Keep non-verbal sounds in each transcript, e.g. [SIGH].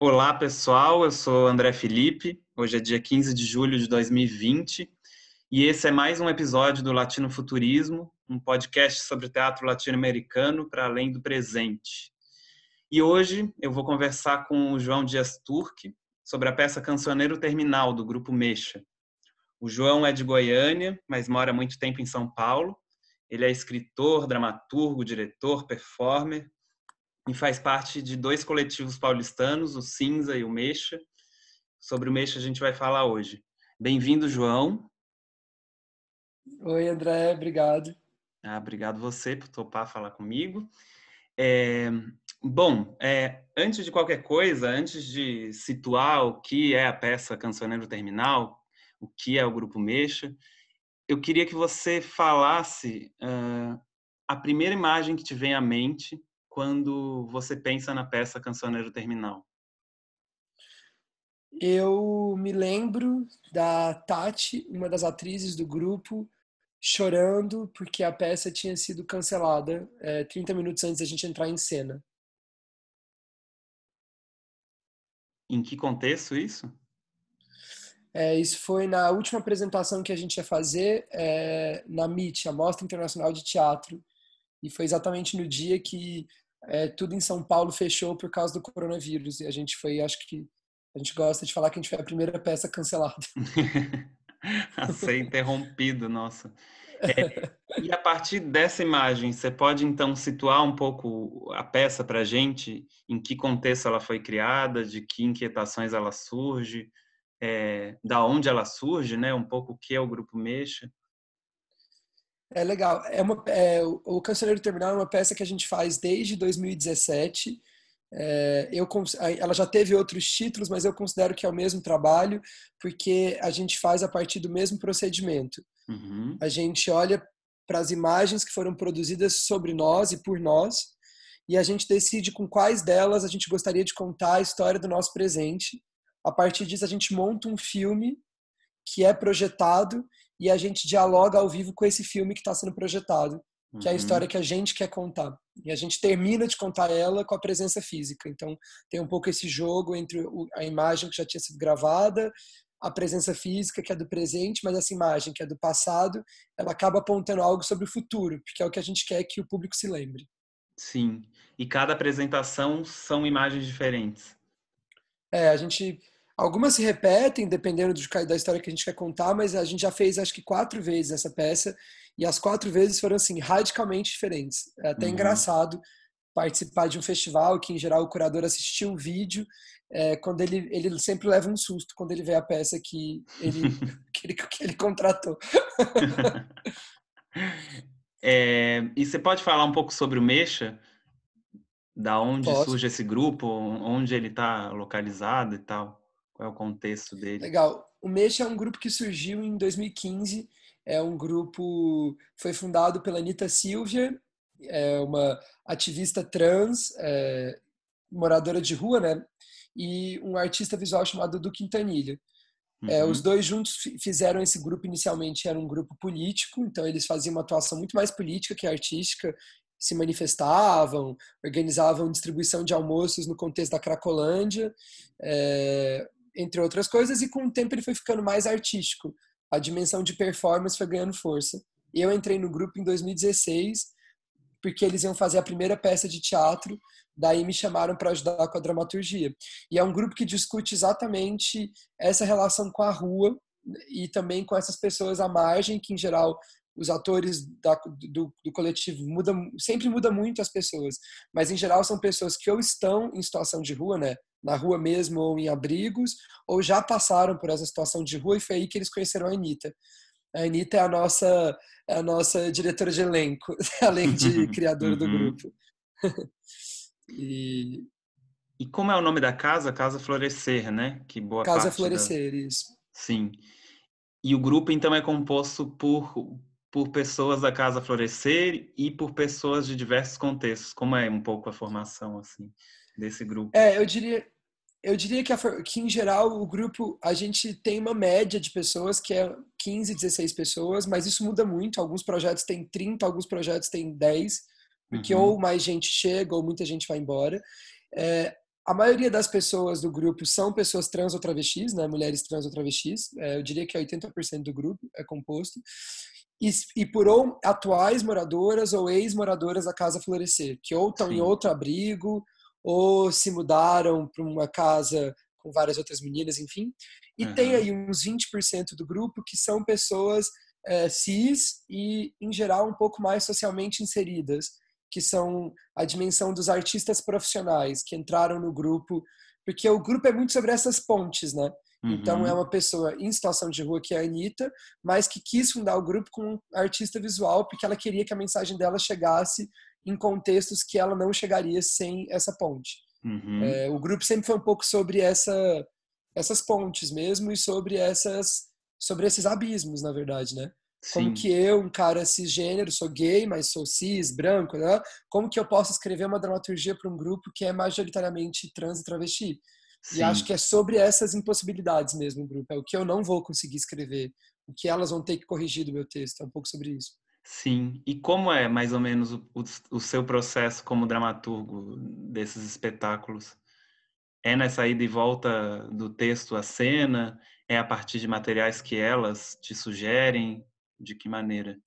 Olá, pessoal. Eu sou André Felipe. Hoje é dia 15 de julho de 2020 e esse é mais um episódio do Latino Futurismo, um podcast sobre teatro latino-americano para além do presente. E hoje eu vou conversar com o João Dias Turque sobre a peça Cancioneiro Terminal do grupo Mexa. O João é de Goiânia, mas mora muito tempo em São Paulo. Ele é escritor, dramaturgo, diretor, performer, e faz parte de dois coletivos paulistanos, o Cinza e o Mexa. Sobre o Mexa a gente vai falar hoje. Bem-vindo, João. Oi, André, obrigado. Ah, obrigado você por topar falar comigo. É, bom, é, antes de qualquer coisa, antes de situar o que é a peça Cancioneiro Terminal, o que é o Grupo Mexa, eu queria que você falasse uh, a primeira imagem que te vem à mente quando você pensa na peça Cancioneiro Terminal? Eu me lembro da Tati, uma das atrizes do grupo, chorando porque a peça tinha sido cancelada é, 30 minutos antes da gente entrar em cena. Em que contexto isso? É, isso foi na última apresentação que a gente ia fazer é, na MIT, a Mostra Internacional de Teatro. E foi exatamente no dia que é, tudo em São Paulo fechou por causa do coronavírus. E a gente foi, acho que a gente gosta de falar que a gente foi a primeira peça [LAUGHS] cancelada. [LAUGHS] a ser interrompido, nossa. [LAUGHS] É, e a partir dessa imagem, você pode então situar um pouco a peça para a gente? Em que contexto ela foi criada? De que inquietações ela surge? É, da onde ela surge, né? Um pouco o que é o Grupo Mexa? É legal. É uma, é, o Cancioneiro Terminal é uma peça que a gente faz desde 2017. É, eu, ela já teve outros títulos, mas eu considero que é o mesmo trabalho, porque a gente faz a partir do mesmo procedimento. Uhum. A gente olha para as imagens que foram produzidas sobre nós e por nós, e a gente decide com quais delas a gente gostaria de contar a história do nosso presente. A partir disso, a gente monta um filme que é projetado e a gente dialoga ao vivo com esse filme que está sendo projetado, que é a uhum. história que a gente quer contar. E a gente termina de contar ela com a presença física. Então, tem um pouco esse jogo entre a imagem que já tinha sido gravada, a presença física, que é do presente, mas essa imagem, que é do passado, ela acaba apontando algo sobre o futuro, porque é o que a gente quer que o público se lembre. Sim. E cada apresentação são imagens diferentes. É, a gente Algumas se repetem, dependendo da história que a gente quer contar, mas a gente já fez acho que quatro vezes essa peça e as quatro vezes foram assim radicalmente diferentes. É até uhum. engraçado participar de um festival que em geral o curador assistiu o vídeo, é, quando ele ele sempre leva um susto quando ele vê a peça que ele [LAUGHS] que ele, que ele contratou. [LAUGHS] é, e você pode falar um pouco sobre o Mexa? Da onde Posso. surge esse grupo, onde ele está localizado e tal? Qual é o contexto dele? Legal. O Mexa é um grupo que surgiu em 2015. É um grupo foi fundado pela Anitta Silvia, é uma ativista trans, é, moradora de rua, né? E um artista visual chamado Du Quintanilha. É, uhum. os dois juntos fizeram esse grupo inicialmente era um grupo político, então eles faziam uma atuação muito mais política que artística, se manifestavam, organizavam distribuição de almoços no contexto da Cracolândia, é, entre outras coisas, e com o tempo ele foi ficando mais artístico. A dimensão de performance foi ganhando força. Eu entrei no grupo em 2016, porque eles iam fazer a primeira peça de teatro, daí me chamaram para ajudar com a dramaturgia. E é um grupo que discute exatamente essa relação com a rua e também com essas pessoas à margem, que em geral os atores da, do, do, coletivo mudam, sempre muda muito as pessoas, mas em geral são pessoas que ou estão em situação de rua, né, na rua mesmo ou em abrigos, ou já passaram por essa situação de rua e foi aí que eles conheceram a Anitta. A Anitta é a nossa, é a nossa diretora de elenco, [LAUGHS] além de criadora do uhum. grupo. [LAUGHS] e... e como é o nome da casa? Casa Florescer, né? Que boa Casa Florescer, da... isso. Sim. E o grupo, então, é composto por, por pessoas da Casa Florescer e por pessoas de diversos contextos. Como é um pouco a formação, assim? Desse grupo? É, eu diria, eu diria que, a, que, em geral, o grupo, a gente tem uma média de pessoas que é 15, 16 pessoas, mas isso muda muito. Alguns projetos têm 30, alguns projetos têm 10, porque uhum. ou mais gente chega ou muita gente vai embora. É, a maioria das pessoas do grupo são pessoas trans ou travestis, né? Mulheres trans ou travestis. É, eu diria que 80% do grupo é composto. E, e por ou atuais moradoras ou ex-moradoras da Casa Florescer, que ou estão em outro abrigo ou se mudaram para uma casa com várias outras meninas, enfim. E uhum. tem aí uns 20% do grupo que são pessoas é, cis e, em geral, um pouco mais socialmente inseridas, que são a dimensão dos artistas profissionais que entraram no grupo, porque o grupo é muito sobre essas pontes, né? Uhum. Então é uma pessoa em situação de rua que é a Anitta, mas que quis fundar o grupo com um artista visual porque ela queria que a mensagem dela chegasse em contextos que ela não chegaria sem essa ponte. Uhum. É, o grupo sempre foi um pouco sobre essa, essas pontes mesmo e sobre essas sobre esses abismos, na verdade, né? Como que eu, um cara cisgênero, sou gay, mas sou cis, branco, né? Como que eu posso escrever uma dramaturgia para um grupo que é majoritariamente trans e travesti? Sim. E acho que é sobre essas impossibilidades mesmo o grupo. É o que eu não vou conseguir escrever, o que elas vão ter que corrigir do meu texto. É um pouco sobre isso. Sim. E como é mais ou menos o, o seu processo como dramaturgo desses espetáculos? É nessa ida e volta do texto à cena? É a partir de materiais que elas te sugerem? De que maneira?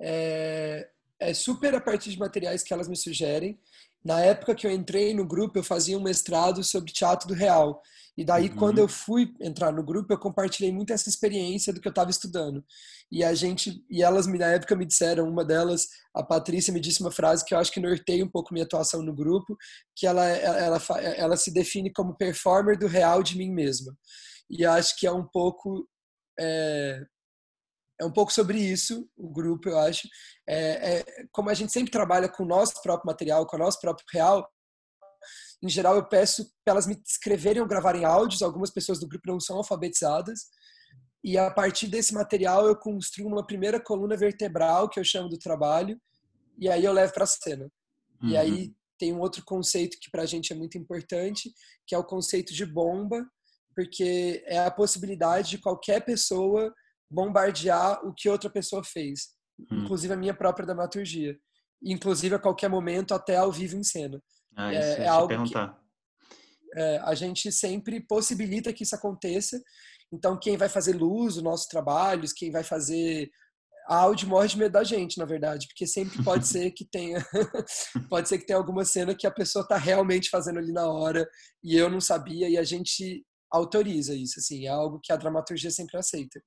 É, é super a partir de materiais que elas me sugerem. Na época que eu entrei no grupo, eu fazia um mestrado sobre teatro do real. E daí, uhum. quando eu fui entrar no grupo, eu compartilhei muito essa experiência do que eu estava estudando. E a gente, e elas na época me disseram, uma delas, a Patrícia me disse uma frase que eu acho que norteia um pouco minha atuação no grupo, que ela, ela, ela, ela se define como performer do real de mim mesma. E acho que é um pouco é, é um pouco sobre isso, o grupo, eu acho. É, é, como a gente sempre trabalha com o nosso próprio material, com o nosso próprio real, em geral eu peço para elas me escreverem ou gravarem áudios, algumas pessoas do grupo não são alfabetizadas, e a partir desse material eu construo uma primeira coluna vertebral, que eu chamo do trabalho, e aí eu levo para a cena. Uhum. E aí tem um outro conceito que para a gente é muito importante, que é o conceito de bomba, porque é a possibilidade de qualquer pessoa bombardear o que outra pessoa fez, hum. inclusive a minha própria dramaturgia, inclusive a qualquer momento até ao vivo em cena. Ah, isso é, é algo perguntar. que é, a gente sempre possibilita que isso aconteça. Então, quem vai fazer luz, os nossos trabalhos, quem vai fazer áudio morre de medo da gente, na verdade, porque sempre pode [LAUGHS] ser que tenha [LAUGHS] pode ser que tenha alguma cena que a pessoa está realmente fazendo ali na hora e eu não sabia e a gente autoriza isso, assim, é algo que a dramaturgia sempre aceita.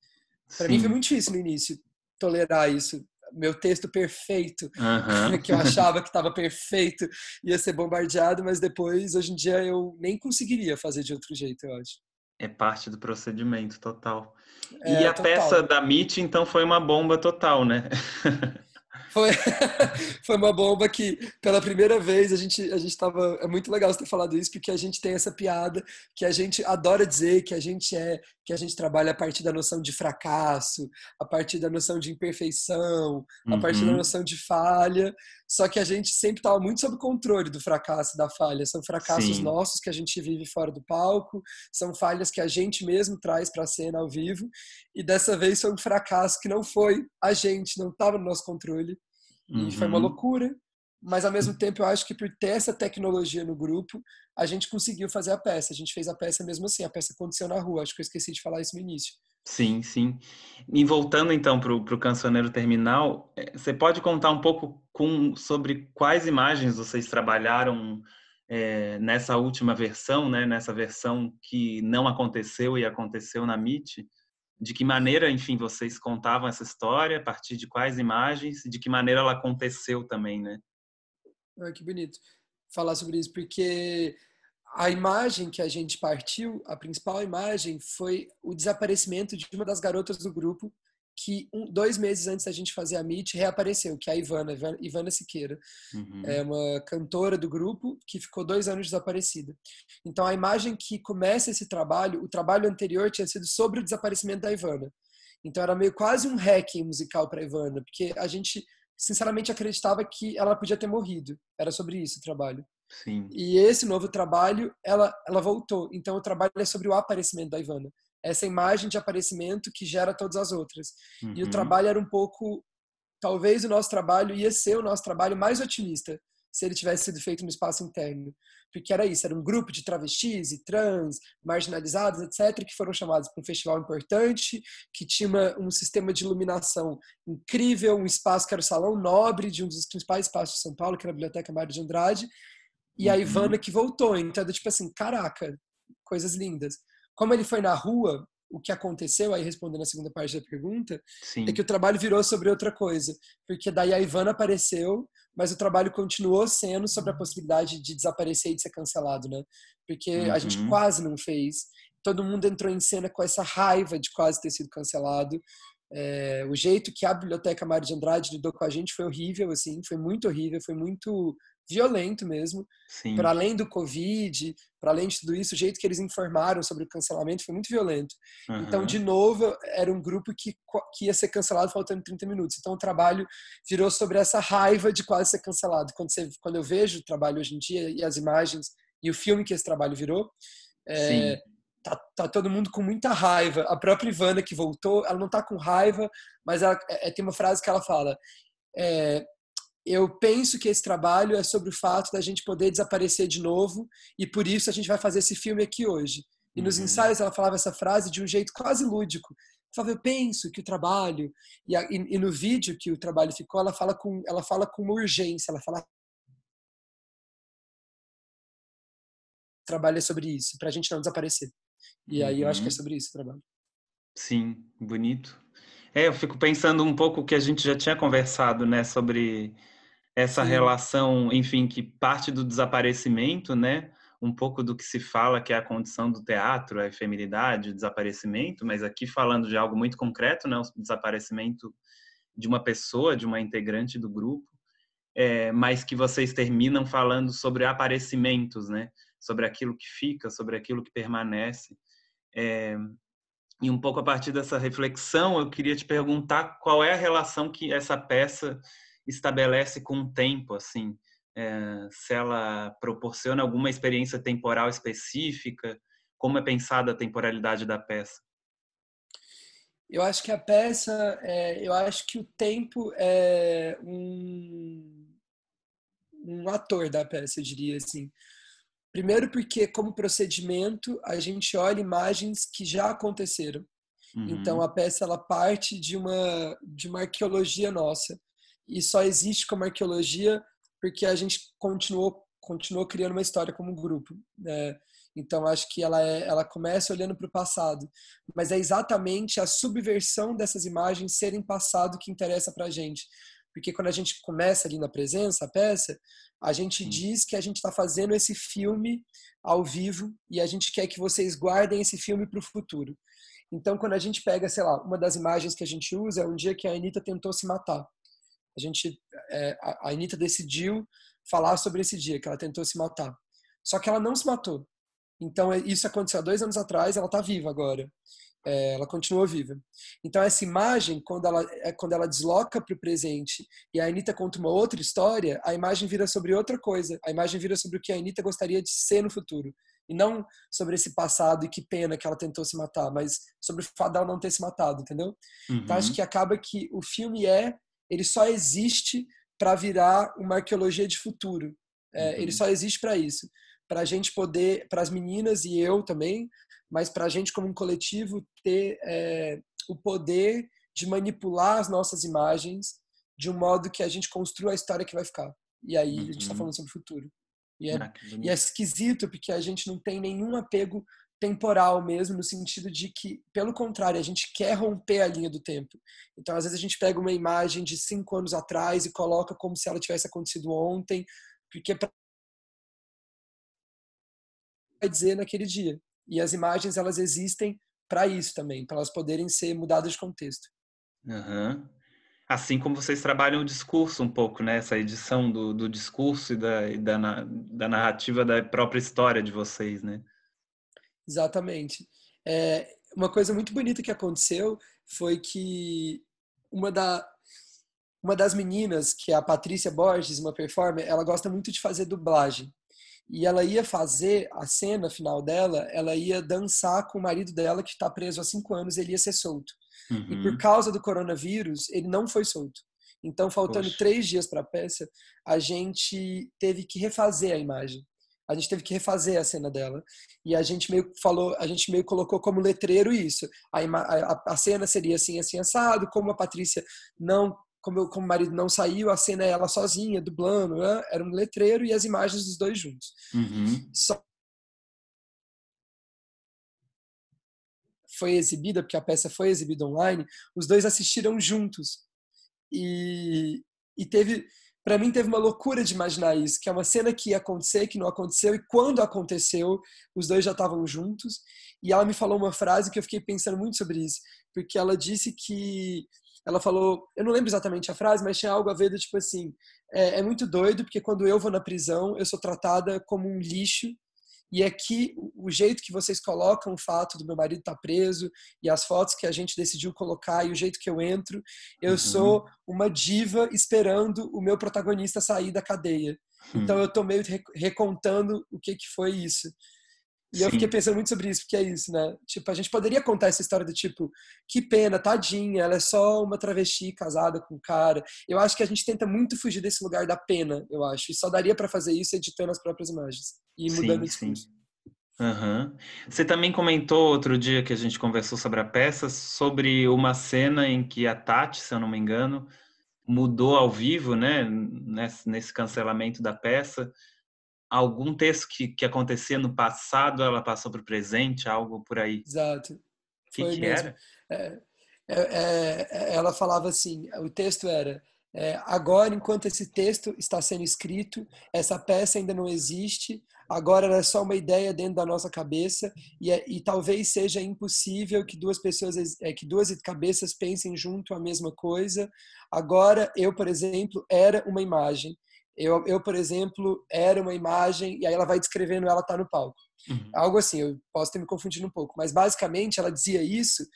Para mim foi muito difícil no início tolerar isso. Meu texto perfeito, [LAUGHS] que eu [LAUGHS] achava que estava perfeito, ia ser bombardeado, mas depois, hoje em dia, eu nem conseguiria fazer de outro jeito, eu acho. É parte do procedimento total. É, e a total. peça da MIT, então, foi uma bomba total, né? [LAUGHS] Foi, foi uma bomba que, pela primeira vez, a gente a gente estava. É muito legal você ter falado isso, porque a gente tem essa piada que a gente adora dizer que a gente é, que a gente trabalha a partir da noção de fracasso, a partir da noção de imperfeição, a partir da uhum. noção de falha. Só que a gente sempre estava muito sob controle do fracasso e da falha. São fracassos Sim. nossos que a gente vive fora do palco, são falhas que a gente mesmo traz para a cena ao vivo. E dessa vez foi um fracasso que não foi a gente, não estava no nosso controle. E uhum. foi uma uhum. loucura. Mas ao mesmo tempo eu acho que por ter essa tecnologia no grupo, a gente conseguiu fazer a peça. A gente fez a peça mesmo assim, a peça aconteceu na rua. Acho que eu esqueci de falar isso no início. Sim, sim. E voltando então para o Cancioneiro Terminal, é, você pode contar um pouco com, sobre quais imagens vocês trabalharam é, nessa última versão, né? nessa versão que não aconteceu e aconteceu na MIT? De que maneira, enfim, vocês contavam essa história, a partir de quais imagens, e de que maneira ela aconteceu também, né? Ah, que bonito falar sobre isso, porque a imagem que a gente partiu, a principal imagem, foi o desaparecimento de uma das garotas do grupo, que um, dois meses antes da gente fazer a Meet reapareceu, que é a Ivana, Ivana Siqueira. Uhum. É uma cantora do grupo que ficou dois anos desaparecida. Então a imagem que começa esse trabalho, o trabalho anterior tinha sido sobre o desaparecimento da Ivana. Então era meio quase um hacking musical para Ivana, porque a gente sinceramente acreditava que ela podia ter morrido. Era sobre isso o trabalho. Sim. E esse novo trabalho, ela, ela voltou. Então, o trabalho é sobre o aparecimento da Ivana. Essa imagem de aparecimento que gera todas as outras. Uhum. E o uhum. trabalho era um pouco. Talvez o nosso trabalho ia ser o nosso trabalho mais otimista. Se ele tivesse sido feito no espaço interno. Porque era isso, era um grupo de travestis e trans, marginalizados, etc., que foram chamados para um festival importante, que tinha uma, um sistema de iluminação incrível, um espaço que era o Salão Nobre, de um dos principais espaços de São Paulo, que era a Biblioteca Mário de Andrade, e a uhum. Ivana que voltou. Então, era tipo assim, caraca, coisas lindas. Como ele foi na rua, o que aconteceu, aí respondendo a segunda parte da pergunta, Sim. é que o trabalho virou sobre outra coisa. Porque daí a Ivana apareceu, mas o trabalho continuou sendo sobre a possibilidade de desaparecer e de ser cancelado, né? Porque uhum. a gente uhum. quase não fez. Todo mundo entrou em cena com essa raiva de quase ter sido cancelado. É, o jeito que a Biblioteca Mário de Andrade lidou com a gente foi horrível, assim, foi muito horrível, foi muito violento mesmo. Para além do Covid, para além de tudo isso, o jeito que eles informaram sobre o cancelamento foi muito violento. Uhum. Então, de novo, era um grupo que, que ia ser cancelado faltando 30 minutos. Então, o trabalho virou sobre essa raiva de quase ser cancelado. Quando, você, quando eu vejo o trabalho hoje em dia e as imagens e o filme que esse trabalho virou, é, tá, tá, todo mundo com muita raiva. A própria Ivana que voltou, ela não tá com raiva, mas ela, é, tem uma frase que ela fala. É, eu penso que esse trabalho é sobre o fato da gente poder desaparecer de novo e por isso a gente vai fazer esse filme aqui hoje. E nos uhum. ensaios ela falava essa frase de um jeito quase lúdico. Ela falava, eu penso que o trabalho e, a, e, e, no vídeo que o trabalho ficou, ela fala com ela fala com uma urgência, ela fala trabalho é sobre isso, para a gente não desaparecer. E aí uhum. eu acho que é uhum. sobre isso o trabalho. Sim, bonito. É, eu fico pensando um pouco o que a gente já tinha conversado, né, sobre essa Sim. relação, enfim, que parte do desaparecimento, né? Um pouco do que se fala que é a condição do teatro, a efemeridade, o desaparecimento, mas aqui falando de algo muito concreto, né? O desaparecimento de uma pessoa, de uma integrante do grupo, é, mas que vocês terminam falando sobre aparecimentos, né? Sobre aquilo que fica, sobre aquilo que permanece. É, e um pouco a partir dessa reflexão, eu queria te perguntar qual é a relação que essa peça estabelece com o tempo, assim, é, se ela proporciona alguma experiência temporal específica, como é pensada a temporalidade da peça? Eu acho que a peça, é, eu acho que o tempo é um, um ator da peça, eu diria assim. Primeiro porque, como procedimento, a gente olha imagens que já aconteceram. Uhum. Então, a peça ela parte de uma, de uma arqueologia nossa e só existe como arqueologia porque a gente continuou continuou criando uma história como grupo. Né? Então acho que ela é, ela começa olhando para o passado, mas é exatamente a subversão dessas imagens serem passado que interessa para a gente, porque quando a gente começa ali na presença, a peça, a gente Sim. diz que a gente está fazendo esse filme ao vivo e a gente quer que vocês guardem esse filme para o futuro. Então, quando a gente pega, sei lá, uma das imagens que a gente usa é um dia que a Anitta tentou se matar a gente, é, a Anitta decidiu falar sobre esse dia que ela tentou se matar. Só que ela não se matou. Então é, isso aconteceu há dois anos atrás, ela está viva agora. É, ela continua viva. Então essa imagem, quando ela, é, quando ela desloca para o presente e a Anitta conta uma outra história, a imagem vira sobre outra coisa. A imagem vira sobre o que a Anitta gostaria de ser no futuro. E não sobre esse passado e que pena que ela tentou se matar, mas sobre o fato dela não ter se matado, entendeu? Uhum. Então acho que acaba que o filme é ele só existe para virar uma arqueologia de futuro. É, uhum. Ele só existe para isso, para a gente poder, para as meninas e eu também, mas para a gente como um coletivo ter é, o poder de manipular as nossas imagens de um modo que a gente construa a história que vai ficar. E aí uhum. a gente está falando sobre o futuro. E é, ah, e é esquisito porque a gente não tem nenhum apego temporal mesmo, no sentido de que, pelo contrário, a gente quer romper a linha do tempo. Então, às vezes, a gente pega uma imagem de cinco anos atrás e coloca como se ela tivesse acontecido ontem, porque para dizer naquele dia. E as imagens, elas existem para isso também, para elas poderem ser mudadas de contexto. Uhum. Assim como vocês trabalham o discurso um pouco, né? Essa edição do, do discurso e da, e da, da narrativa da própria história de vocês, né? Exatamente. É, uma coisa muito bonita que aconteceu foi que uma, da, uma das meninas, que é a Patrícia Borges, uma performer, ela gosta muito de fazer dublagem. E ela ia fazer a cena final dela, ela ia dançar com o marido dela, que está preso há cinco anos, ele ia ser solto. Uhum. E por causa do coronavírus, ele não foi solto. Então, faltando Poxa. três dias para a peça, a gente teve que refazer a imagem. A gente teve que refazer a cena dela e a gente meio falou, a gente meio colocou como letreiro isso. A, a, a cena seria assim, assim assado. Como a Patrícia não como, como o marido não saiu, a cena é ela sozinha, dublando, né? era um letreiro e as imagens dos dois juntos. Uhum. Só foi exibida, porque a peça foi exibida online, os dois assistiram juntos. E, e teve, para mim, teve uma loucura de imaginar isso, que é uma cena que ia acontecer, que não aconteceu, e quando aconteceu, os dois já estavam juntos. E ela me falou uma frase que eu fiquei pensando muito sobre isso, porque ela disse que ela falou, eu não lembro exatamente a frase, mas tinha algo a ver do tipo assim, é, é muito doido porque quando eu vou na prisão eu sou tratada como um lixo e aqui o jeito que vocês colocam o fato do meu marido estar tá preso e as fotos que a gente decidiu colocar e o jeito que eu entro, eu uhum. sou uma diva esperando o meu protagonista sair da cadeia. Uhum. Então eu tô meio recontando o que que foi isso. E Sim. eu fiquei pensando muito sobre isso, porque é isso, né? Tipo, a gente poderia contar essa história do tipo, que pena, tadinha, ela é só uma travesti casada com um cara. Eu acho que a gente tenta muito fugir desse lugar da pena, eu acho. E só daria para fazer isso editando as próprias imagens e mudando sim, o discurso. Uhum. Você também comentou outro dia que a gente conversou sobre a peça, sobre uma cena em que a Tati, se eu não me engano, mudou ao vivo, né? Nesse, nesse cancelamento da peça algum texto que, que acontecia no passado, ela passou para o presente, algo por aí. Exato. Que, que era? É, é, é, ela falava assim, o texto era, é, agora, enquanto esse texto está sendo escrito, essa peça ainda não existe, agora ela é só uma ideia dentro da nossa cabeça e, é, e talvez seja impossível que duas pessoas, é, que duas cabeças pensem junto a mesma coisa. Agora, eu, por exemplo, era uma imagem eu, eu, por exemplo, era uma imagem, e aí ela vai descrevendo ela tá no palco. Uhum. Algo assim, eu posso ter me confundido um pouco, mas basicamente ela dizia isso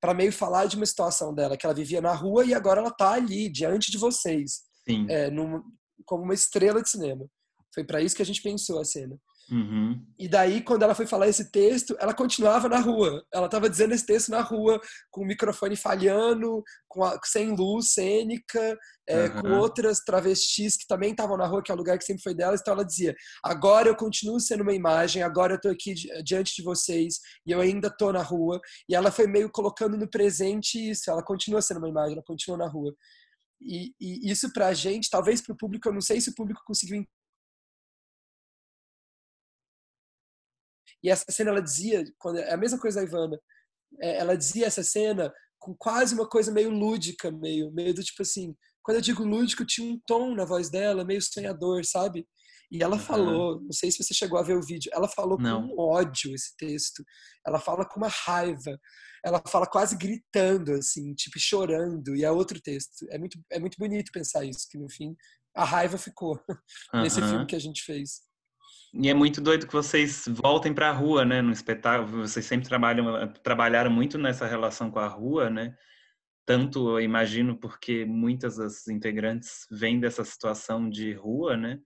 para meio falar de uma situação dela, que ela vivia na rua e agora ela tá ali, diante de vocês, é, num, como uma estrela de cinema. Foi para isso que a gente pensou a cena. Uhum. E daí, quando ela foi falar esse texto, ela continuava na rua. Ela estava dizendo esse texto na rua, com o microfone falhando, com a, sem luz cênica, é, uhum. com outras travestis que também estavam na rua, que é o lugar que sempre foi delas. Então ela dizia: agora eu continuo sendo uma imagem, agora eu estou aqui diante de vocês e eu ainda estou na rua. E ela foi meio colocando no presente isso. Ela continua sendo uma imagem, ela continua na rua. E, e isso para a gente, talvez para o público, eu não sei se o público conseguiu E essa cena ela dizia, quando é a mesma coisa da Ivana, é, ela dizia essa cena com quase uma coisa meio lúdica, meio, meio do tipo assim, quando eu digo lúdico, tinha um tom na voz dela, meio sonhador, sabe? E ela falou, não sei se você chegou a ver o vídeo, ela falou não. com ódio esse texto. Ela fala com uma raiva. Ela fala quase gritando, assim, tipo chorando. E é outro texto. É muito, é muito bonito pensar isso, que no fim a raiva ficou [LAUGHS] nesse filme que a gente fez. E é muito doido que vocês voltem para a rua, né? No espetáculo, vocês sempre trabalham, trabalharam muito nessa relação com a rua, né? Tanto, eu imagino, porque muitas das integrantes vêm dessa situação de rua, né?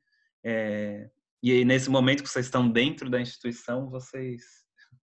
É, e aí, nesse momento que vocês estão dentro da instituição, vocês,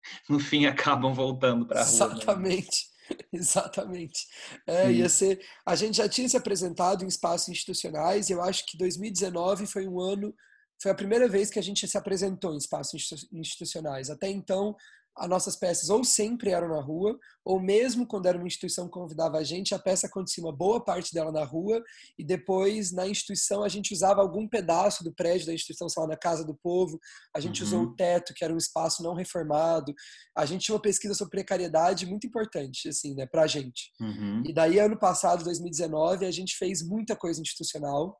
[LAUGHS] no fim, acabam voltando para a rua. Exatamente. Né? Exatamente. [LAUGHS] É, ia ser, a gente já tinha se apresentado em espaços institucionais e eu acho que 2019 foi um ano foi a primeira vez que a gente se apresentou em espaços institucionais. Até então, as nossas peças ou sempre eram na rua, ou mesmo quando era uma instituição que convidava a gente, a peça acontecia uma boa parte dela na rua, e depois na instituição a gente usava algum pedaço do prédio da instituição, sei lá, na Casa do Povo, a gente uhum. usou o teto, que era um espaço não reformado, a gente tinha uma pesquisa sobre precariedade muito importante, assim, né, pra gente. Uhum. E daí, ano passado, 2019, a gente fez muita coisa institucional,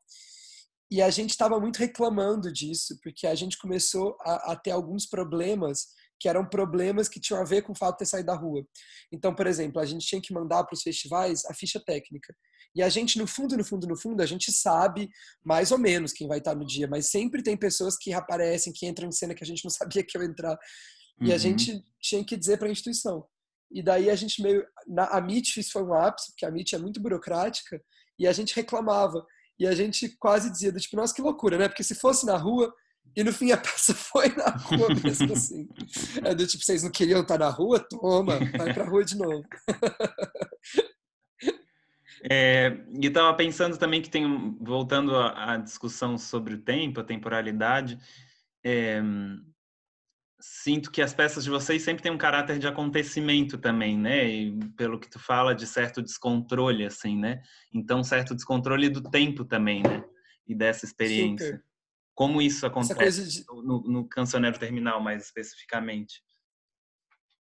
e a gente estava muito reclamando disso, porque a gente começou a, a, ter alguns problemas que eram problemas que tinham a ver com o fato de ter saído da rua. Então, por exemplo, a gente tinha que mandar para os festivais a ficha técnica. E a gente, no fundo, no fundo, no fundo, a gente sabe mais ou menos quem vai estar no dia, mas sempre tem pessoas que aparecem, que entram em cena que a gente não [LAUGHS] sabia que ia entrar. E uhum. a gente tinha que dizer para a instituição. E daí a gente meio. Na, a MIT foi um ápice, porque a MIT é muito burocrática, e a gente reclamava. E a gente quase dizia, tipo, nossa, que loucura, né? Porque se fosse na rua, e no fim a [LAUGHS] peça foi na rua mesmo assim. É do tipo, vocês não queriam estar na rua? Toma, vai pra rua de novo. [LAUGHS] É, e estava pensando também que tem, voltando à, discussão sobre o tempo, a temporalidade, é, sinto que as peças de vocês sempre têm um caráter de acontecimento também, né? E pelo que tu fala de certo descontrole, assim, né? Então, certo descontrole do tempo também, né? E dessa experiência. Super. Como isso acontece de... no, no cancioneiro terminal, mais especificamente?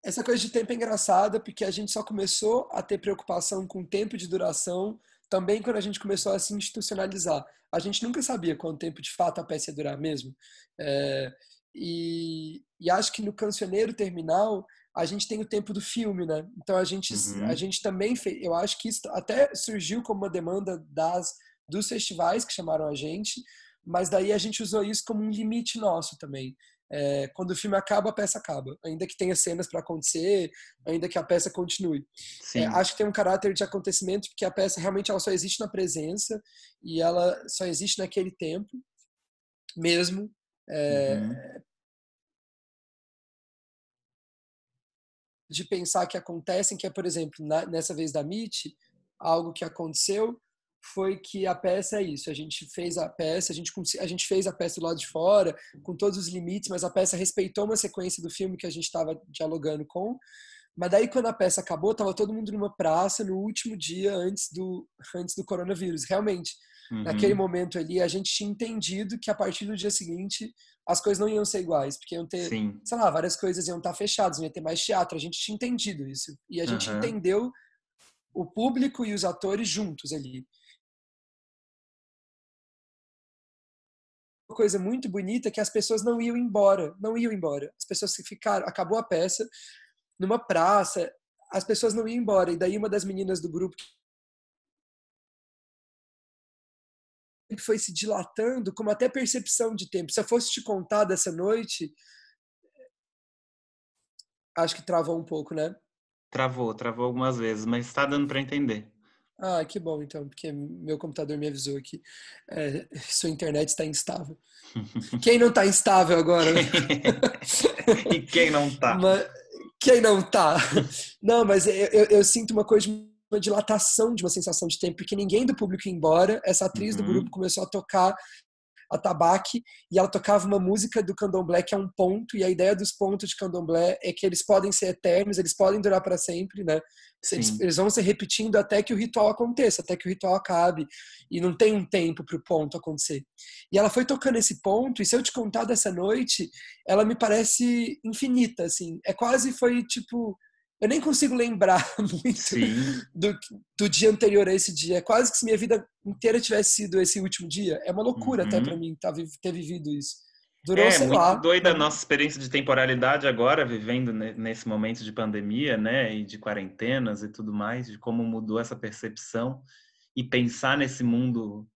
Essa coisa de tempo é engraçada, porque a gente só começou a ter preocupação com tempo de duração também quando a gente começou a se institucionalizar. A gente nunca sabia quanto tempo de fato a peça ia durar mesmo. É, e, e acho que no Cancioneiro Terminal a gente tem o tempo do filme, né? Então a gente, uhum. a gente também fez. Eu acho que isso até surgiu como uma demanda das dos festivais que chamaram a gente, mas daí a gente usou isso como um limite nosso também. É, quando o filme acaba, a peça acaba. Ainda que tenha cenas para acontecer, ainda que a peça continue. É, acho que tem um caráter de acontecimento, porque a peça realmente ela só existe na presença e ela só existe naquele tempo mesmo. É, uhum. De pensar que acontecem, que é, por exemplo, na, nessa vez da MIT, algo que aconteceu foi que a peça é isso. A gente fez a peça, a gente, a gente fez a peça do lado de fora, com todos os limites, mas a peça respeitou uma sequência do filme que a gente estava dialogando com. Mas daí, quando a peça acabou, estava todo mundo numa praça no último dia antes do, antes do coronavírus. Realmente, Uhum. Naquele momento ali, a gente tinha entendido que a partir do dia seguinte as coisas não iam ser iguais, porque iam ter, Sim. sei lá, várias coisas iam estar fechadas, não ia ter mais teatro. A gente tinha entendido isso. E a gente uhum. entendeu o público e os atores juntos ali. Uma coisa muito bonita é que as pessoas não iam embora, não iam embora. As pessoas ficaram, acabou a peça, numa praça, as pessoas não iam embora. E daí uma das meninas do grupo foi se dilatando, como até percepção de tempo. Se eu fosse te contar dessa noite, acho que travou um pouco, né? Travou, travou algumas vezes, mas está dando para entender. Ah, que bom então, porque meu computador me avisou que é, [LAUGHS] sua internet está instável. [LAUGHS] Quem não está instável agora? Né? [LAUGHS] e quem não está? quem não está? Não, mas eu, eu, eu sinto uma coisa uma dilatação de uma sensação de tempo, porque ninguém do público ia embora. Essa atriz uhum. do grupo começou a tocar a tabaque e ela tocava uma música do candomblé que é um ponto e a ideia dos pontos de candomblé é que eles podem ser eternos, eles podem durar para sempre, né? Eles, eles, vão se repetindo até que o ritual aconteça, até que o ritual acabe e não tem um tempo para o ponto acontecer. E ela foi tocando esse ponto e se eu te contar dessa noite, ela me parece infinita, assim. É quase foi tipo eu nem consigo lembrar [LAUGHS] muito do, do, dia anterior a esse dia. É quase que se minha vida inteira tivesse sido esse último dia. É uma loucura uhum. até para mim tá, ter vivido isso. Durou, é, sei muito lá. doida a nossa experiência de temporalidade agora, vivendo nesse momento de pandemia, né, e de quarentenas e tudo mais, de como mudou essa percepção e pensar nesse mundo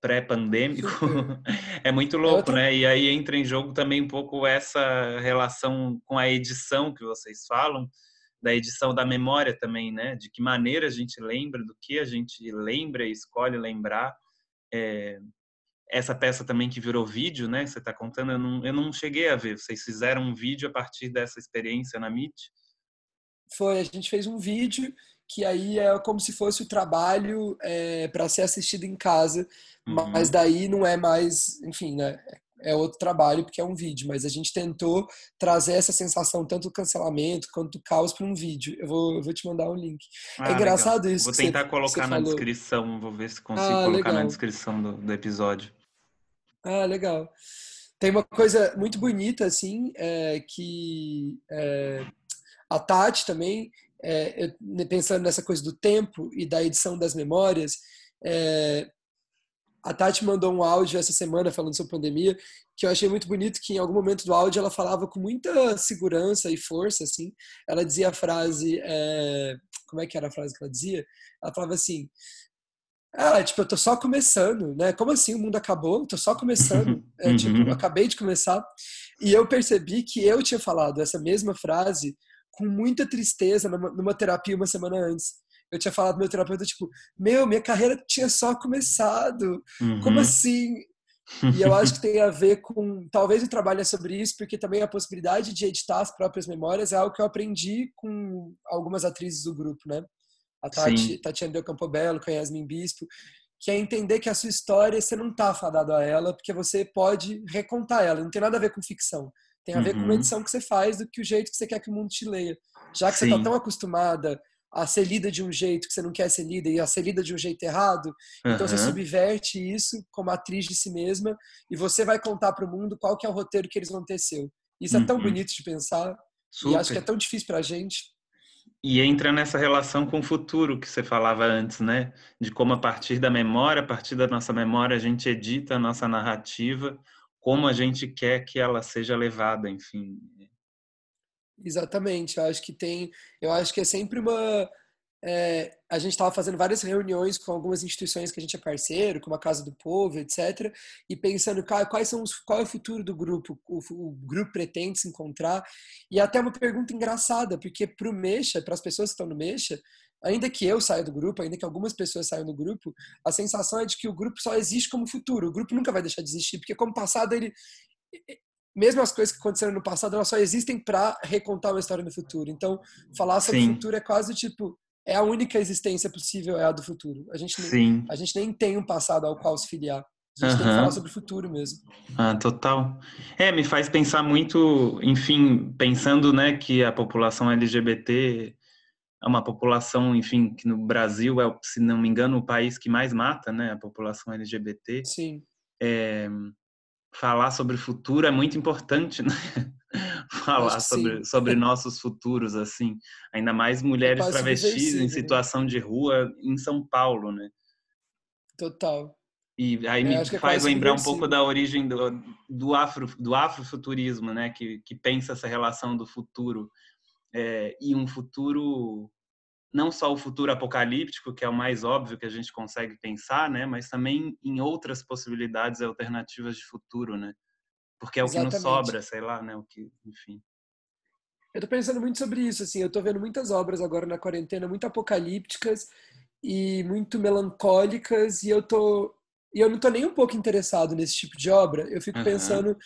pré-pandêmico [LAUGHS] é muito louco, né? E aí entra em jogo também um pouco essa relação com a edição que vocês falam, da edição da memória também, né? De que maneira a gente lembra, do que a gente lembra e escolhe lembrar. É, essa peça também que virou vídeo, né? Você está contando, eu não, eu não cheguei a ver. Vocês fizeram um vídeo a partir dessa experiência na MIT? Foi, a gente fez um vídeo que aí é como se fosse o trabalho é, para ser assistido em casa, uhum. mas daí não é mais, enfim, né? É outro trabalho porque é um vídeo, mas a gente tentou trazer essa sensação tanto do cancelamento quanto do caos para um vídeo. Eu vou, eu vou te mandar um link. É ah, é engraçado legal. isso. Vou tentar você, colocar você na falou. descrição, vou ver se consigo ah, colocar legal. na descrição do, do, episódio. Ah, legal. Tem uma coisa muito bonita assim, é, que é, a Tati também, é, pensando nessa coisa do tempo e da edição das memórias, é, a Tati mandou um áudio essa semana falando sobre pandemia, que eu achei muito bonito, que em algum momento do áudio ela falava com muita segurança e força, assim. Ela dizia a frase, é... como é que era a frase que ela dizia? Ela falava assim, ah, tipo, eu tô só começando, né? Como assim o mundo acabou? Eu tô só começando. [LAUGHS] É, tipo, eu acabei de começar. E eu percebi que eu tinha falado essa mesma frase com muita tristeza numa, numa terapia uma semana antes eu tinha falado pro meu terapeuta, tipo, meu, minha carreira tinha só começado. Uhum. Como assim? E eu acho que tem a ver com. Talvez o trabalho é sobre isso, porque também a possibilidade de editar as próprias memórias é algo que eu aprendi com algumas atrizes do grupo, né? a Tati, Tatiana Del Campobello, com a Yasmin Bispo, que é entender que a sua história você não está fadado a ela, porque você pode recontar ela. Não tem nada a ver com ficção. Tem a ver uhum. com a edição que você faz do que o jeito que você quer que o mundo te leia. Já que Sim. você está tão acostumada a ser lida de um jeito que você não quer ser lida e a ser lida de um jeito errado, uhum. então você subverte isso como atriz de si mesma e você vai contar para o mundo qual que é o roteiro que eles vão ter seu. Isso uhum. é tão uhum. bonito de pensar Super. e acho que é tão difícil para a gente. E entra nessa relação com o futuro que você falava antes, né? De como a partir da memória, a partir da nossa memória, a gente edita a nossa narrativa, como a gente quer que ela seja levada, enfim. Exatamente, eu acho que tem, eu acho que é sempre uma é, a gente estava fazendo várias reuniões com algumas instituições que a gente é parceiro, como a Casa do Povo, etc., e pensando quais são os, qual é o futuro do grupo, o, o grupo pretende se encontrar, e até uma pergunta engraçada, porque para o Mexa, para as pessoas que estão no Mexa, ainda que eu saia do grupo, ainda que algumas pessoas saiam do grupo, a sensação é de que o grupo só existe como futuro, o grupo nunca vai deixar de existir, porque como passado ele mesmo as coisas que aconteceram no passado, elas só existem para recontar uma história no futuro. Então, falar sobre o futuro é quase tipo é a única existência possível, é a do futuro. A gente, nem, a gente nem tem um passado ao qual se filiar. A gente uhum. tem que falar sobre o futuro mesmo. Ah, total. É, me faz pensar muito, enfim, pensando, né, que a população LGBT é uma população, enfim, que no Brasil é, se não me engano, o país que mais mata, né, a população LGBT. Sim. É, falar sobre o futuro é muito importante, né? [LAUGHS] falar sobre, sobre nossos futuros, assim. Ainda mais mulheres é travestis em né? situação de rua em São Paulo, né? Total. E aí me é faz lembrar um pouco da origem do, do, afro, do afrofuturismo, né? Que, que pensa essa relação do futuro. É, e um futuro não só o futuro apocalíptico, que é o mais óbvio que a gente consegue pensar, né, mas também em outras possibilidades alternativas de futuro, né? Porque é o Exatamente. que nos sobra, sei lá, né, o que, enfim. Eu tô pensando muito sobre isso, assim, eu tô vendo muitas obras agora na quarentena muito apocalípticas e muito melancólicas e eu tô e eu não tô nem um pouco interessado nesse tipo de obra. Eu fico uhum. pensando,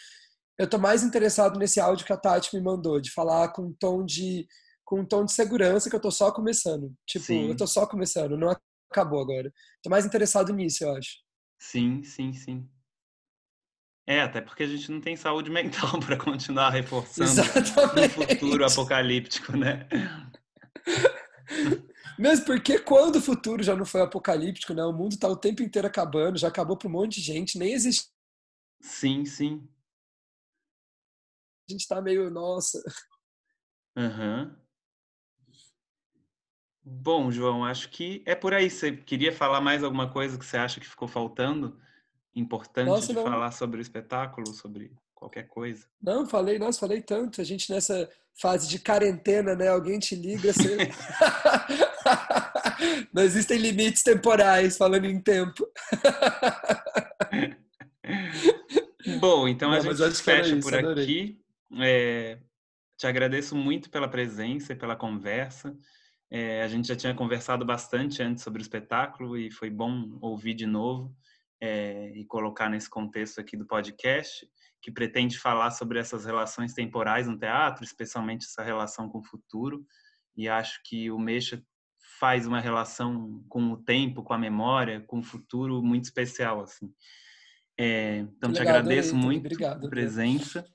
eu tô mais interessado nesse áudio que a Tati me mandou, de falar com um tom de com um tom de segurança que eu tô só começando. Tipo, sim. eu tô só começando, não acabou agora. Tô mais interessado nisso, eu acho. Sim, sim, sim. É, até porque a gente não tem saúde [LAUGHS] mental para continuar reforçando Exatamente. um futuro apocalíptico, né? [LAUGHS] Mesmo porque quando o futuro já não foi apocalíptico, né? O mundo tá o tempo inteiro acabando, já acabou para um monte de gente, nem existe. Sim, sim. A gente tá meio, nossa. Aham. Uhum. Bom, João, acho que é por aí. Você queria falar mais alguma coisa que você acha que ficou faltando? Importante nossa, de não. falar sobre o espetáculo, sobre qualquer coisa? Não, falei, nossa, falei tanto. A gente nessa fase de quarentena, né? Alguém te liga, você... [LAUGHS] não existem limites temporais, falando em tempo. [LAUGHS] Bom, então não, a gente fecha isso, por adorei. aqui. É, te agradeço muito pela presença e pela conversa. É, a gente já tinha conversado bastante antes sobre o espetáculo e foi bom ouvir de novo é, e colocar nesse contexto aqui do podcast, que pretende falar sobre essas relações temporais no teatro, especialmente essa relação com o futuro. E acho que o Mexa faz uma relação com o tempo, com a memória, com o futuro muito especial. assim. É, então, Legal, te agradeço adorei, muito a presença.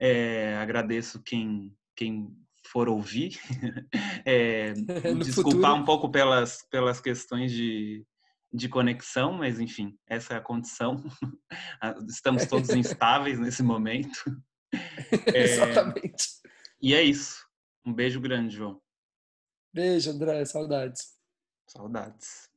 É, agradeço quem, quem for ouvir. [LAUGHS] É, [LAUGHS] desculpar futuro. um pouco pelas, pelas questões de, de conexão, mas enfim, essa é a condição. [LAUGHS] Estamos todos instáveis nesse momento. É, Exatamente. E é isso. Um beijo grande, João. Beijo, André. Saudades. Saudades.